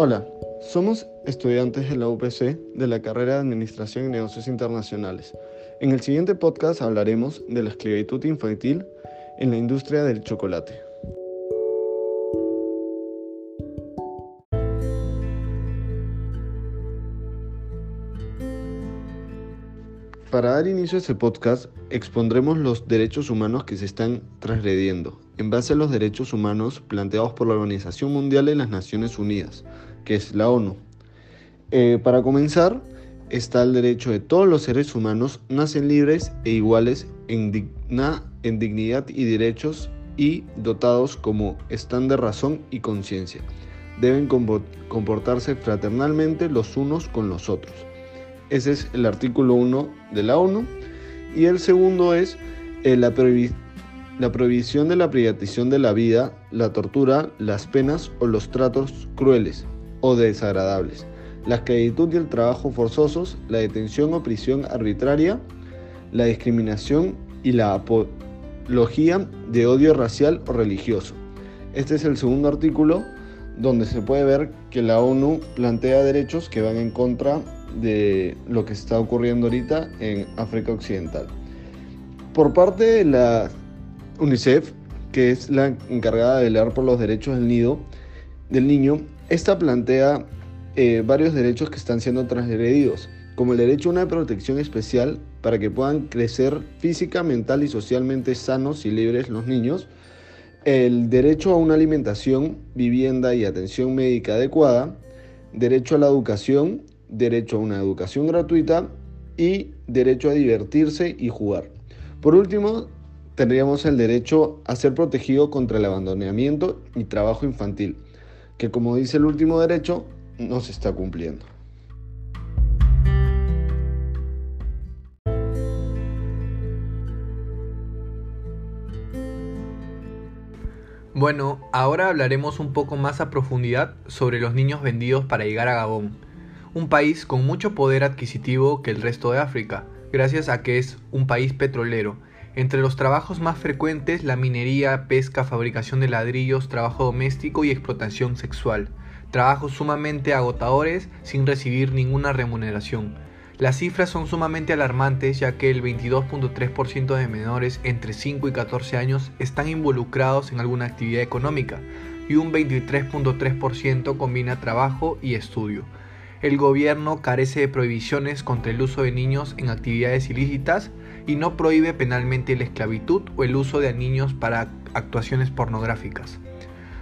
Hola, somos estudiantes de la UPC de la carrera de Administración y Negocios Internacionales. En el siguiente podcast hablaremos de la esclavitud infantil en la industria del chocolate. Para dar inicio a este podcast, expondremos los derechos humanos que se están transgrediendo, en base a los derechos humanos planteados por la Organización Mundial de las Naciones Unidas, que es la ONU. Eh, para comenzar, está el derecho de todos los seres humanos nacen libres e iguales en, dignidad y derechos y dotados como están de razón y conciencia. Deben comportarse fraternalmente los unos con los otros. Ese es el artículo 1 de la ONU. Y el segundo es eh, la, la prohibición de la privatización de la vida, la tortura, las penas o los tratos crueles o desagradables, la esclavitud y el trabajo forzosos, la detención o prisión arbitraria, la discriminación y la apología de odio racial o religioso. Este es el segundo artículo donde se puede ver que la ONU plantea derechos que van en contra de lo que está ocurriendo ahorita en África Occidental. Por parte de la UNICEF, que es la encargada de velar por los derechos del, nido, del niño, esta plantea eh, varios derechos que están siendo transgredidos, como el derecho a una protección especial para que puedan crecer física, mental y socialmente sanos y libres los niños, el derecho a una alimentación, vivienda y atención médica adecuada, derecho a la educación, derecho a una educación gratuita y derecho a divertirse y jugar. Por último, tendríamos el derecho a ser protegido contra el abandonamiento y trabajo infantil, que como dice el último derecho, no se está cumpliendo. Bueno, ahora hablaremos un poco más a profundidad sobre los niños vendidos para llegar a Gabón un país con mucho poder adquisitivo que el resto de África, gracias a que es un país petrolero. Entre los trabajos más frecuentes, la minería, pesca, fabricación de ladrillos, trabajo doméstico y explotación sexual. Trabajos sumamente agotadores sin recibir ninguna remuneración. Las cifras son sumamente alarmantes ya que el 22.3% de menores entre 5 y 14 años están involucrados en alguna actividad económica y un 23.3% combina trabajo y estudio el gobierno carece de prohibiciones contra el uso de niños en actividades ilícitas y no prohíbe penalmente la esclavitud o el uso de niños para actuaciones pornográficas.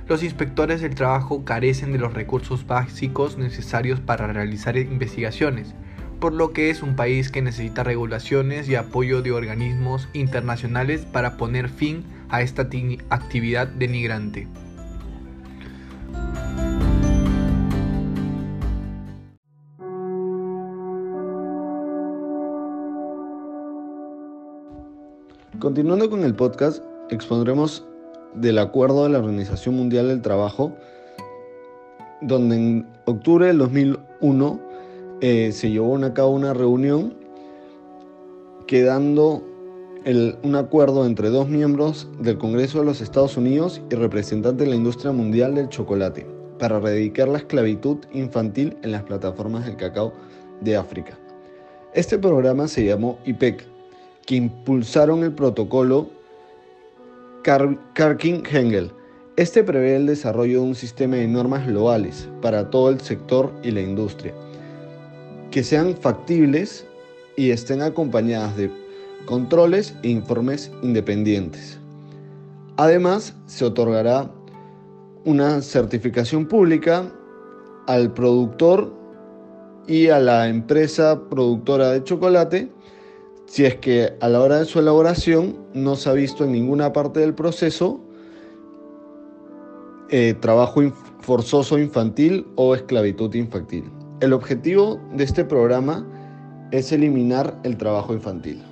Los inspectores del trabajo carecen de los recursos básicos necesarios para realizar investigaciones, por lo que es un país que necesita regulaciones y apoyo de organismos internacionales para poner fin a esta actividad denigrante. Continuando con el podcast, expondremos del acuerdo de la Organización Mundial del Trabajo, donde en octubre del 2001 eh, se llevó a cabo una reunión quedando un acuerdo entre dos miembros del Congreso de los Estados Unidos y representantes de la industria mundial del chocolate para erradicar la esclavitud infantil en las plataformas del cacao de África. Este programa se llamó IPEC, que impulsaron el protocolo Karkin-Hengel. Este prevé el desarrollo de un sistema de normas globales para todo el sector y la industria, que sean factibles y estén acompañadas de controles e informes independientes. Además, se otorgará una certificación pública al productor y a la empresa productora de chocolate si es que a la hora de su elaboración no se ha visto en ninguna parte del proceso eh, trabajo forzoso infantil o esclavitud infantil. El objetivo de este programa es eliminar el trabajo infantil.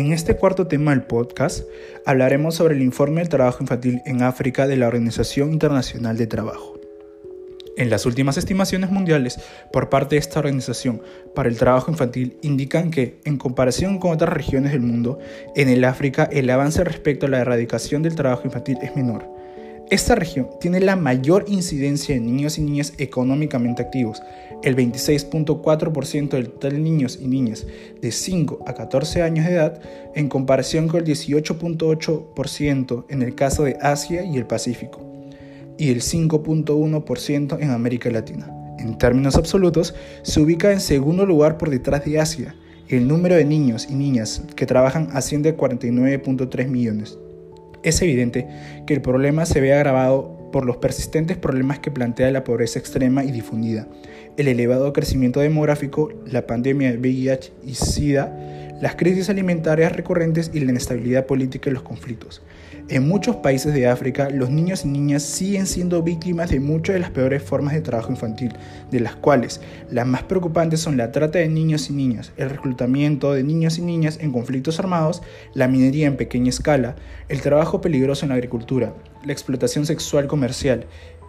En este cuarto tema del podcast hablaremos sobre el informe del trabajo infantil en África de la Organización Internacional de Trabajo. En las últimas estimaciones mundiales por parte de esta organización para el trabajo infantil indican que, en comparación con otras regiones del mundo, en el África el avance respecto a la erradicación del trabajo infantil es menor. Esta región tiene la mayor incidencia de niños y niñas económicamente activos. El 26.4% del total de niños y niñas de 5 a 14 años de edad, en comparación con el 18.8% en el caso de Asia y el Pacífico y el 5.1% en América Latina. En términos absolutos, se ubica en segundo lugar por detrás de Asia. El número de niños y niñas que trabajan asciende a 49.3 millones. Es evidente que el problema se ve agravado por los persistentes problemas que plantea la pobreza extrema y difundida, el elevado crecimiento demográfico, la pandemia de VIH y SIDA, las crisis alimentarias recurrentes y la inestabilidad política y los conflictos. En muchos países de África, los niños y niñas siguen siendo víctimas de muchas de las peores formas de trabajo infantil, de las cuales las más preocupantes son la trata de niños y niñas, el reclutamiento de niños y niñas en conflictos armados, la minería en pequeña escala, el trabajo peligroso en la agricultura, la explotación sexual comercial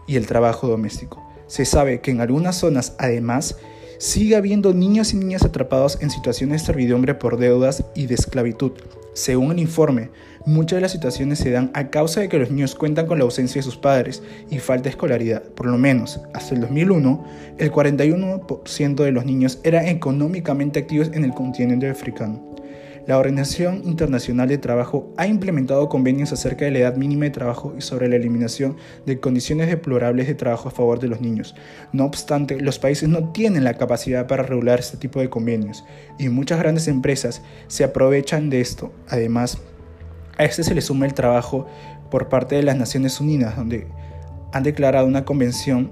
y el trabajo doméstico. Se sabe que en algunas zonas, además, sigue habiendo niños y niñas atrapados en situaciones de servidumbre por deudas y de esclavitud. Según el informe, muchas de las situaciones se dan a causa de que los niños cuentan con la ausencia de sus padres y falta de escolaridad. Por lo menos, hasta el 2001, el 41% de los niños eran económicamente activos en el continente africano. La Organización Internacional de Trabajo ha implementado convenios acerca de la edad mínima de trabajo y sobre la eliminación de condiciones deplorables de trabajo a favor de los niños. No obstante, los países no tienen la capacidad para regular este tipo de convenios y muchas grandes empresas se aprovechan de esto. Además, a este se le suma el trabajo por parte de las Naciones Unidas, donde han declarado una convención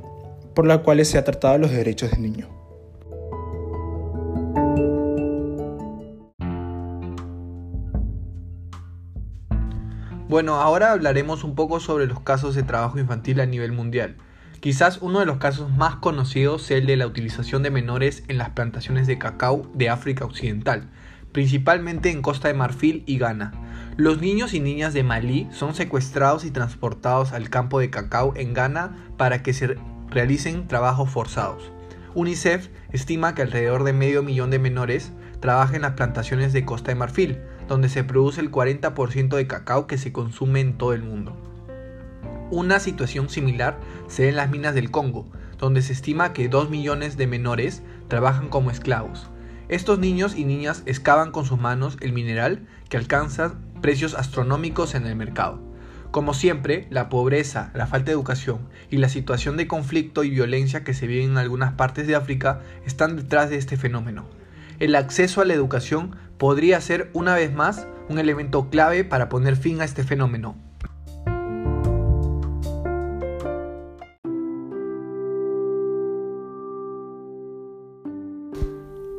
por la cual se ha tratado los derechos del niño. Bueno, ahora hablaremos un poco sobre los casos de trabajo infantil a nivel mundial. Quizás uno de los casos más conocidos sea el de la utilización de menores en las plantaciones de cacao de África Occidental, principalmente en Costa de Marfil y Ghana. Los niños y niñas de Malí son secuestrados y transportados al campo de cacao en Ghana para que se realicen trabajos forzados. UNICEF estima que alrededor de medio millón de menores trabajan en las plantaciones de Costa de Marfil, donde se produce el 40% de cacao que se consume en todo el mundo. Una situación similar se ve en las minas del Congo, donde se estima que 2 millones de menores trabajan como esclavos. Estos niños y niñas excavan con sus manos el mineral que alcanza precios astronómicos en el mercado. Como siempre, la pobreza, la falta de educación y la situación de conflicto y violencia que se vive en algunas partes de África están detrás de este fenómeno. El acceso a la educación podría ser una vez más un elemento clave para poner fin a este fenómeno.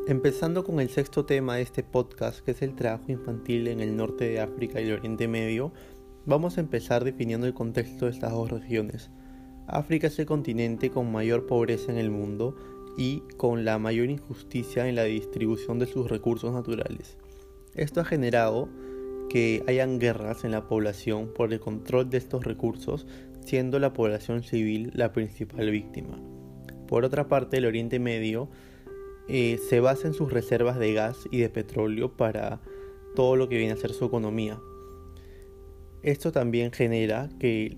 Empezando con el sexto tema de este podcast, que es el trabajo infantil en el norte de África y el Oriente Medio, vamos a empezar definiendo el contexto de estas dos regiones. África es el continente con mayor pobreza en el mundo y con la mayor injusticia en la distribución de sus recursos naturales. Esto ha generado que hayan guerras en la población por el control de estos recursos, siendo la población civil la principal víctima. Por otra parte, el Oriente Medio eh, se basa en sus reservas de gas y de petróleo para todo lo que viene a ser su economía. Esto también genera que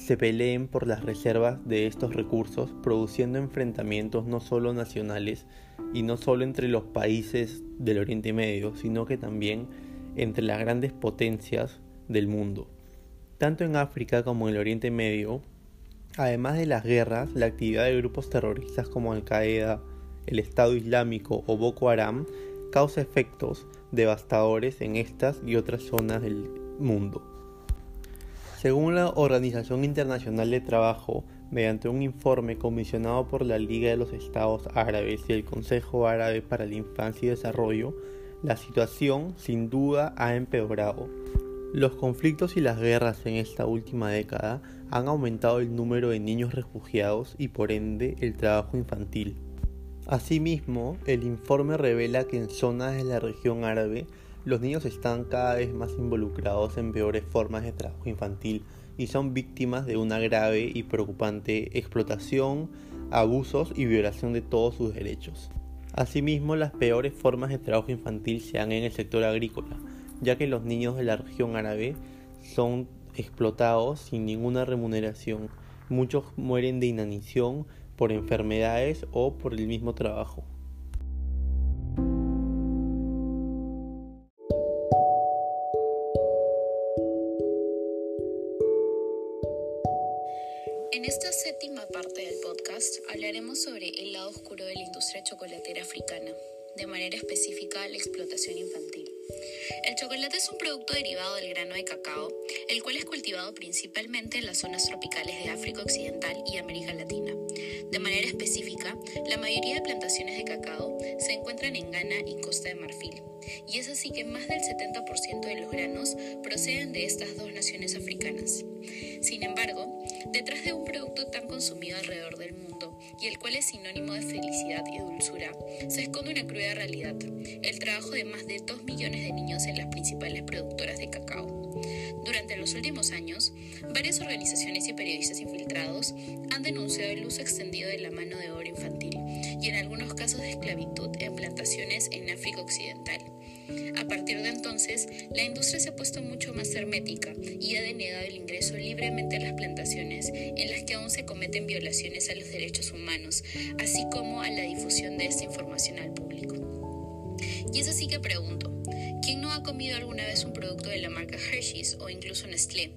se peleen por las reservas de estos recursos, produciendo enfrentamientos no solo nacionales y no solo entre los países del Oriente Medio, sino que también entre las grandes potencias del mundo. Tanto en África como en el Oriente Medio, además de las guerras, la actividad de grupos terroristas como Al-Qaeda, el Estado Islámico o Boko Haram causa efectos devastadores en estas y otras zonas del mundo. Según la Organización Internacional de Trabajo, mediante un informe comisionado por la Liga de los Estados Árabes y el Consejo Árabe para la Infancia y Desarrollo, la situación sin duda ha empeorado. Los conflictos y las guerras en esta última década han aumentado el número de niños refugiados y por ende el trabajo infantil. Asimismo, el informe revela que en zonas de la región árabe los niños están cada vez más involucrados en peores formas de trabajo infantil, y son víctimas de una grave y preocupante explotación, abusos y violación de todos sus derechos. Asimismo, las peores formas de trabajo infantil se dan en el sector agrícola, ya que los niños de la región árabe son explotados sin ninguna remuneración. Muchos mueren de inanición por enfermedades o por el mismo trabajo. En esta séptima parte del podcast hablaremos sobre el lado oscuro de la industria chocolatera africana, de manera específica la explotación infantil. El chocolate es un producto derivado del grano de cacao, el cual es cultivado principalmente en las zonas tropicales de África Occidental y América Latina. De manera específica, la mayoría de plantaciones de cacao se encuentran en Ghana y Costa de Marfil, y es así que más del 70% de los granos proceden de estas dos naciones africanas. Sin embargo, detrás de un producto tan consumido alrededor del mundo y el cual es sinónimo de felicidad y dulzura, se esconde una cruda realidad, el trabajo de más de 2 millones de niños en las principales productoras de cacao. Durante los últimos años, varias organizaciones y periodistas infiltrados han denunciado el uso extendido de la mano de obra infantil y en algunos casos de esclavitud en plantaciones en África Occidental. A partir de entonces, la industria se ha puesto mucho más hermética y ha denegado el ingreso libremente a las plantaciones en las que aún se cometen violaciones a los derechos humanos, así como a la difusión de esta información al público. Y es así que pregunto, ¿quién no ha comido alguna vez un producto de la marca Hershey's o incluso Nestlé?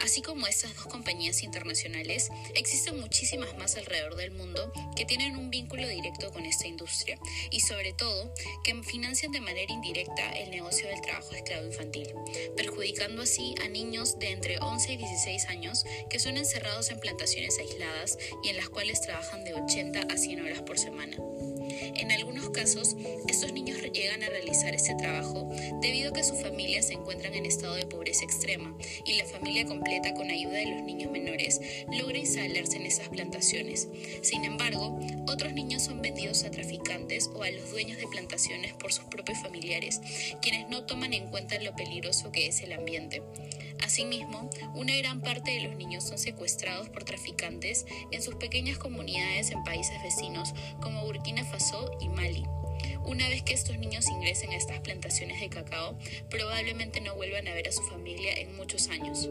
Así como estas dos compañías internacionales, existen muchísimas más alrededor del mundo que tienen un vínculo directo con esta industria y sobre todo que financian de manera indirecta el negocio del trabajo esclavo infantil, perjudicando así a niños de entre 11 y 16 años que son encerrados en plantaciones aisladas y en las cuales trabajan de 80 a 100 horas por semana. En algunos casos, estos niños llegan a realizar este trabajo debido a que sus familias se encuentran en estado de pobreza extrema y la familia completa con ayuda de los niños menores logra instalarse en esas plantaciones. Sin embargo, otros niños son vendidos a traficantes o a los dueños de plantaciones por sus propios familiares, quienes no toman en cuenta lo peligroso que es el ambiente. Asimismo, una gran parte de los niños son secuestrados por traficantes en sus pequeñas comunidades en países vecinos como Burkina Faso y Mali. Una vez que estos niños ingresen a estas plantaciones de cacao, probablemente no vuelvan a ver a su familia en muchos años.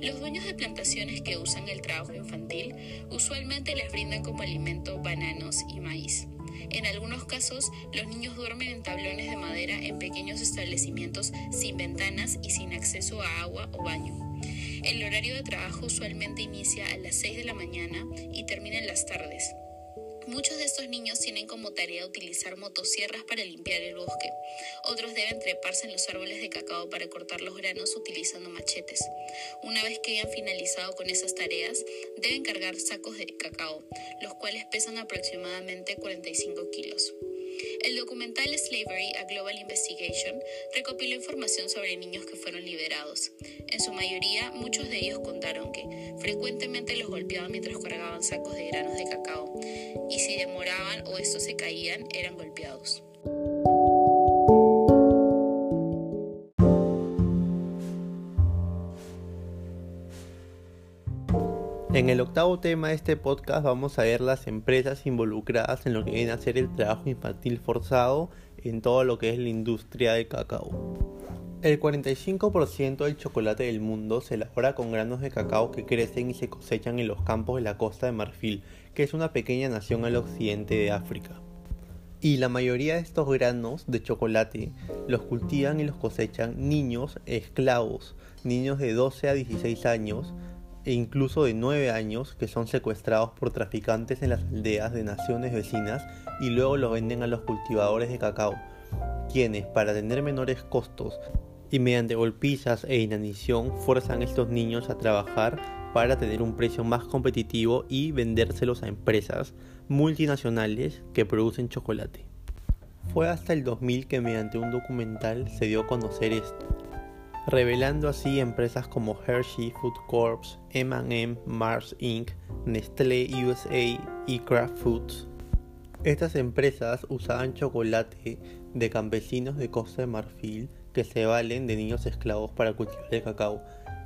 Los dueños de plantaciones que usan el trabajo infantil usualmente les brindan como alimento bananos y maíz. En algunos casos, los niños duermen en tablones de madera en pequeños establecimientos sin ventanas y sin acceso a agua o baño. El horario de trabajo usualmente inicia a las 6 de la mañana y termina en las tardes. Muchos de estos niños tienen como tarea utilizar motosierras para limpiar el bosque. Otros deben treparse en los árboles de cacao para cortar los granos utilizando machetes. Una vez que hayan finalizado con esas tareas, deben cargar sacos de cacao, los cuales pesan aproximadamente 45 kilos. El documental Slavery a Global Investigation recopiló información sobre niños que fueron liberados. En su mayoría, muchos de ellos contaron que frecuentemente los golpeaban mientras cargaban sacos de granos de cacao, y si demoraban o estos se caían, eran golpeados. En el octavo tema de este podcast vamos a ver las empresas involucradas en lo que viene a ser el trabajo infantil forzado en todo lo que es la industria del cacao. El 45% del chocolate del mundo se elabora con granos de cacao que crecen y se cosechan en los campos de la costa de Marfil, que es una pequeña nación al occidente de África. Y la mayoría de estos granos de chocolate los cultivan y los cosechan niños esclavos, niños de 12 a 16 años, e incluso de 9 años que son secuestrados por traficantes en las aldeas de naciones vecinas y luego los venden a los cultivadores de cacao, quienes para tener menores costos y mediante golpizas e inanición fuerzan a estos niños a trabajar para tener un precio más competitivo y vendérselos a empresas multinacionales que producen chocolate. Fue hasta el 2000 que mediante un documental se dio a conocer esto revelando así empresas como Hershey Food Corps, M&M, Mars Inc., Nestlé USA y Kraft Foods. Estas empresas usaban chocolate de campesinos de Costa de Marfil que se valen de niños esclavos para cultivar el cacao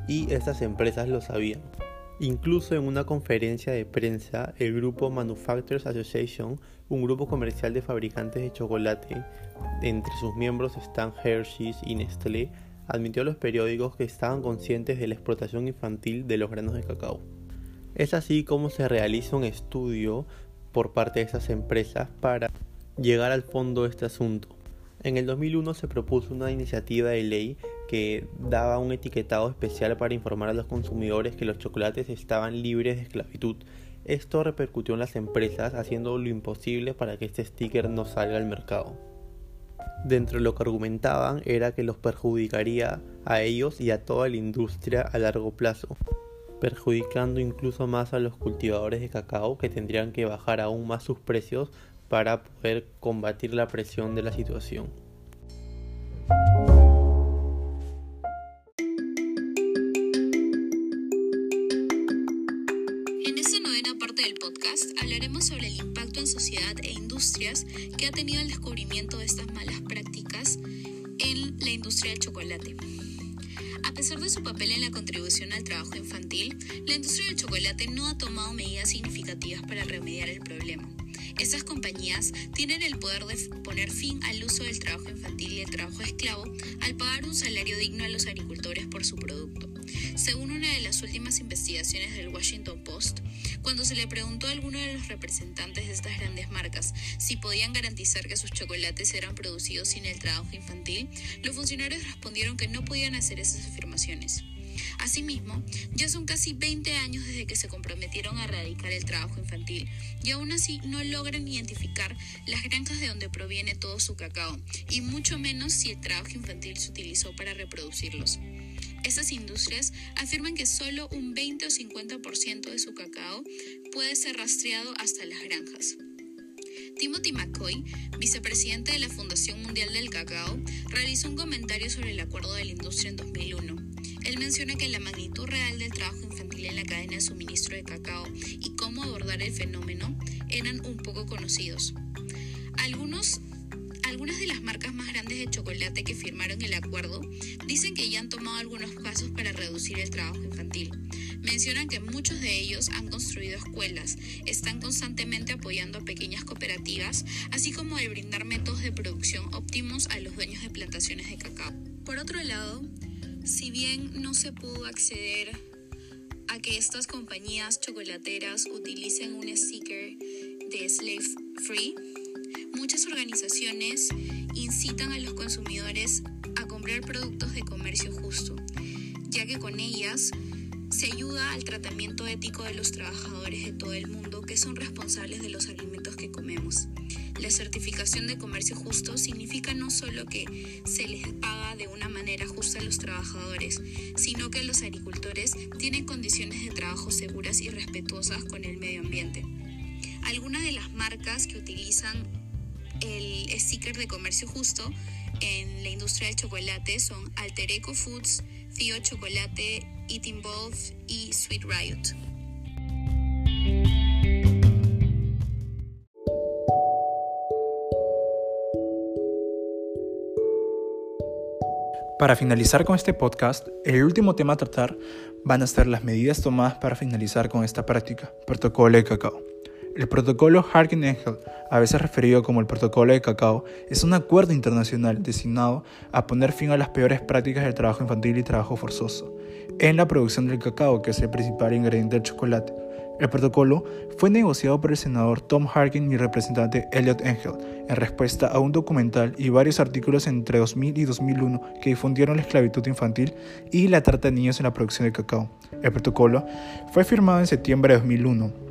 y estas empresas lo sabían. Incluso en una conferencia de prensa, el grupo Manufacturers Association, un grupo comercial de fabricantes de chocolate, entre sus miembros están Hershey's y Nestlé, admitió a los periódicos que estaban conscientes de la explotación infantil de los granos de cacao. Es así como se realiza un estudio por parte de estas empresas para llegar al fondo de este asunto. En el 2001 se propuso una iniciativa de ley que daba un etiquetado especial para informar a los consumidores que los chocolates estaban libres de esclavitud. Esto repercutió en las empresas haciendo lo imposible para que este sticker no salga al mercado. Dentro de lo que argumentaban era que los perjudicaría a ellos y a toda la industria a largo plazo, perjudicando incluso más a los cultivadores de cacao que tendrían que bajar aún más sus precios para poder combatir la presión de la situación. Que ha tenido el descubrimiento de estas malas prácticas en la industria del chocolate. A pesar de su papel en la contribución al trabajo infantil, la industria del chocolate no ha tomado medidas significativas para remediar el problema. Estas compañías tienen el poder de poner fin al uso del trabajo infantil y el trabajo esclavo al pagar un salario digno a los agricultores por su producto. Según una de las últimas investigaciones del Washington Post, cuando se le preguntó a alguno de los representantes de estas grandes marcas si podían garantizar que sus chocolates eran producidos sin el trabajo infantil, los funcionarios respondieron que no podían hacer esas afirmaciones. Asimismo, ya son casi 20 años desde que se comprometieron a erradicar el trabajo infantil y aún así no logran identificar las granjas de donde proviene todo su cacao y mucho menos si el trabajo infantil se utilizó para reproducirlos. Estas industrias afirman que solo un 20 o 50% de su cacao puede ser rastreado hasta las granjas. Timothy McCoy, vicepresidente de la Fundación Mundial del Cacao, realizó un comentario sobre el acuerdo de la industria en 2001. Él menciona que la magnitud real del trabajo infantil en la cadena de suministro de cacao y cómo abordar el fenómeno eran un poco conocidos. Algunos algunas de las marcas más grandes de chocolate que firmaron el acuerdo dicen que ya han tomado algunos pasos para reducir el trabajo infantil. Mencionan que muchos de ellos han construido escuelas, están constantemente apoyando a pequeñas cooperativas, así como el brindar métodos de producción óptimos a los dueños de plantaciones de cacao. Por otro lado, si bien no se pudo acceder a que estas compañías chocolateras utilicen un sticker de slave free, muchas organizaciones incitan a los consumidores a comprar productos de comercio justo, ya que con ellas se ayuda al tratamiento ético de los trabajadores de todo el mundo que son responsables de los alimentos que comemos. La certificación de comercio justo significa no solo que se les paga de una manera justa a los trabajadores, sino que los agricultores tienen condiciones de trabajo seguras y respetuosas con el medio ambiente. Algunas de las marcas que utilizan el sticker de comercio justo en la industria del chocolate son Alter Eco Foods, Theo Chocolate, Eating Bowl y Sweet Riot. Para finalizar con este podcast, el último tema a tratar van a ser las medidas tomadas para finalizar con esta práctica, protocolo de cacao. El protocolo Harkin-Engel, a veces referido como el protocolo de cacao, es un acuerdo internacional destinado a poner fin a las peores prácticas del trabajo infantil y trabajo forzoso en la producción del cacao, que es el principal ingrediente del chocolate. El protocolo fue negociado por el senador Tom Harkin y el representante Elliot Engel en respuesta a un documental y varios artículos entre 2000 y 2001 que difundieron la esclavitud infantil y la trata de niños en la producción de cacao. El protocolo fue firmado en septiembre de 2001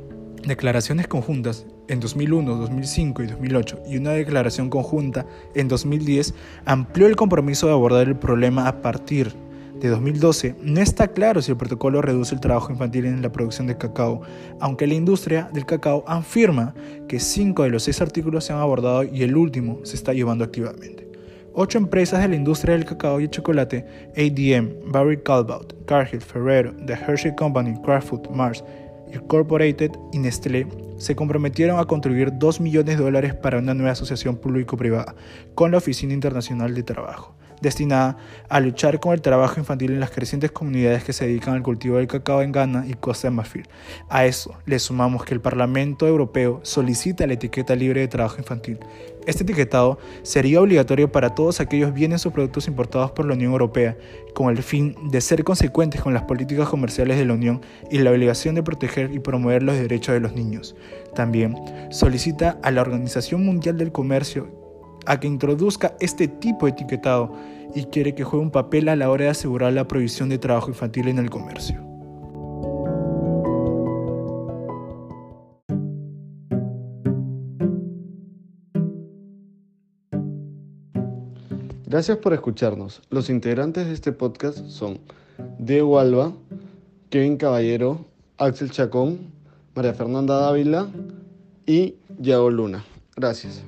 declaraciones conjuntas en 2001, 2005 y 2008 y una declaración conjunta en 2010 amplió el compromiso de abordar el problema a partir de 2012, no está claro si el protocolo reduce el trabajo infantil en la producción de cacao, aunque la industria del cacao afirma que cinco de los seis artículos se han abordado y el último se está llevando activamente. Ocho empresas de la industria del cacao y el chocolate, ADM, Barry Callebaut, Cargill, Ferrero, The Hershey Company, Kraft Food, Mars, Incorporated y Nestlé se comprometieron a contribuir 2 millones de dólares para una nueva asociación público-privada con la Oficina Internacional de Trabajo destinada a luchar con el trabajo infantil en las crecientes comunidades que se dedican al cultivo del cacao en Ghana y Costa de Marfil. A eso le sumamos que el Parlamento Europeo solicita la etiqueta libre de trabajo infantil. Este etiquetado sería obligatorio para todos aquellos bienes o productos importados por la Unión Europea, con el fin de ser consecuentes con las políticas comerciales de la Unión y la obligación de proteger y promover los derechos de los niños. También solicita a la Organización Mundial del Comercio a que introduzca este tipo de etiquetado y quiere que juegue un papel a la hora de asegurar la prohibición de trabajo infantil en el comercio. Gracias por escucharnos. Los integrantes de este podcast son Diego Alba, Kevin Caballero, Axel Chacón, María Fernanda Dávila y Yago Luna. Gracias.